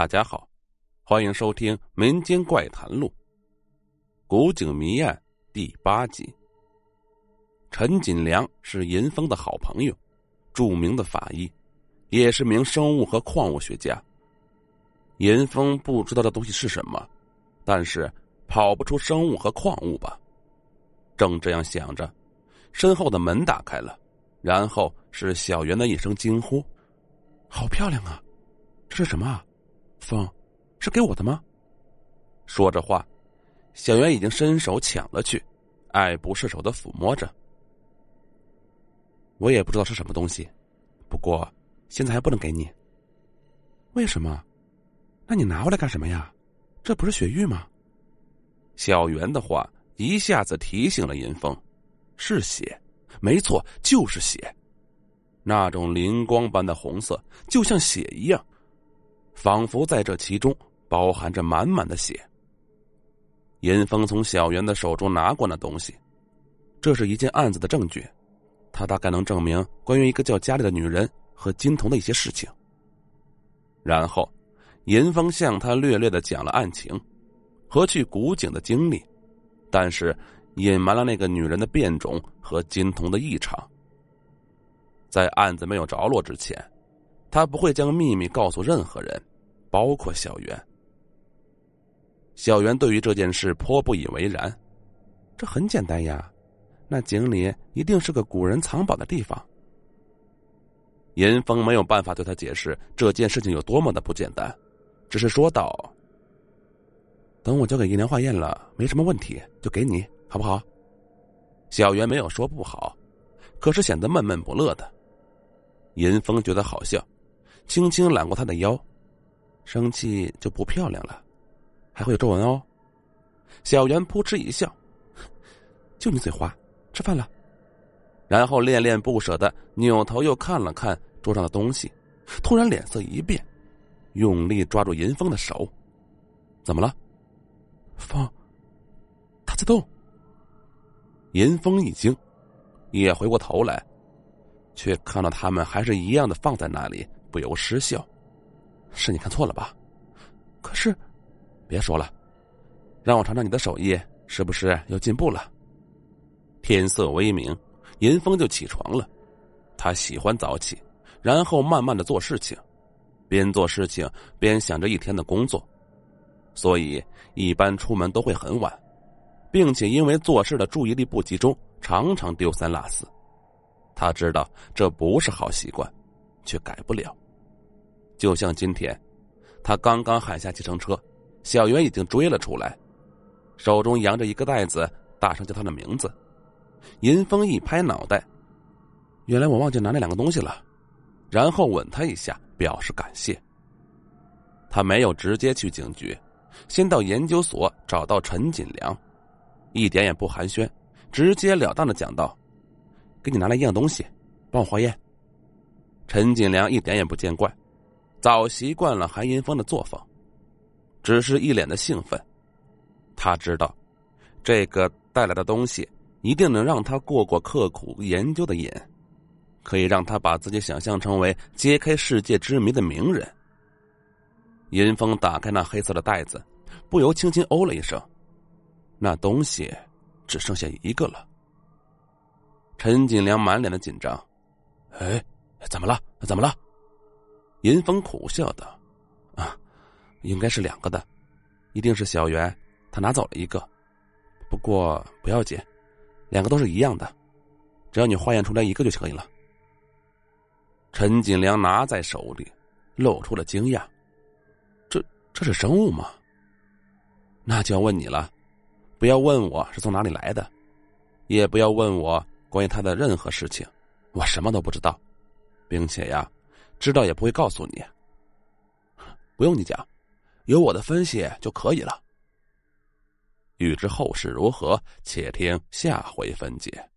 大家好，欢迎收听《民间怪谈录》《古井谜案》第八集。陈锦良是银峰的好朋友，著名的法医，也是名生物和矿物学家。银峰不知道这东西是什么，但是跑不出生物和矿物吧？正这样想着，身后的门打开了，然后是小袁的一声惊呼：“好漂亮啊！这是什么啊？”风，是给我的吗？说着话，小袁已经伸手抢了去，爱不释手的抚摸着。我也不知道是什么东西，不过现在还不能给你。为什么？那你拿回来干什么呀？这不是雪玉吗？小袁的话一下子提醒了银风，是血，没错，就是血，那种灵光般的红色，就像血一样。仿佛在这其中包含着满满的血。严峰从小袁的手中拿过那东西，这是一件案子的证据，他大概能证明关于一个叫佳丽的女人和金童的一些事情。然后，严峰向他略略的讲了案情和去古井的经历，但是隐瞒了那个女人的变种和金童的异常。在案子没有着落之前，他不会将秘密告诉任何人。包括小袁，小袁对于这件事颇不以为然。这很简单呀，那井里一定是个古人藏宝的地方。严峰没有办法对他解释这件事情有多么的不简单，只是说道：“等我交给银良化验了，没什么问题，就给你，好不好？”小袁没有说不好，可是显得闷闷不乐的。严峰觉得好笑，轻轻揽过他的腰。生气就不漂亮了，还会有皱纹哦。小袁扑哧一笑，就你嘴滑，吃饭了。然后恋恋不舍的扭头又看了看桌上的东西，突然脸色一变，用力抓住银峰的手。怎么了？风，他在动。银峰一惊，也回过头来，却看到他们还是一样的放在那里，不由失笑。是你看错了吧？可是，别说了，让我尝尝你的手艺是不是又进步了。天色微明，银峰就起床了。他喜欢早起，然后慢慢的做事情，边做事情边想着一天的工作，所以一般出门都会很晚，并且因为做事的注意力不集中，常常丢三落四。他知道这不是好习惯，却改不了。就像今天，他刚刚喊下计程车，小袁已经追了出来，手中扬着一个袋子，大声叫他的名字。银峰一拍脑袋，原来我忘记拿那两个东西了，然后吻他一下，表示感谢。他没有直接去警局，先到研究所找到陈锦良，一点也不寒暄，直截了当的讲道：“给你拿来一样东西，帮我化验。”陈锦良一点也不见怪。早习惯了韩银峰的作风，只是一脸的兴奋。他知道，这个带来的东西一定能让他过过刻苦研究的瘾，可以让他把自己想象成为揭开世界之谜的名人。银峰打开那黑色的袋子，不由轻轻哦了一声，那东西只剩下一个了。陈锦良满脸的紧张，哎，怎么了？怎么了？银峰苦笑道：“啊，应该是两个的，一定是小袁他拿走了一个。不过不要紧，两个都是一样的，只要你化验出来一个就可以了。”陈锦良拿在手里，露出了惊讶：“这这是生物吗？那就要问你了，不要问我是从哪里来的，也不要问我关于他的任何事情，我什么都不知道，并且呀。”知道也不会告诉你，不用你讲，有我的分析就可以了。欲知后事如何，且听下回分解。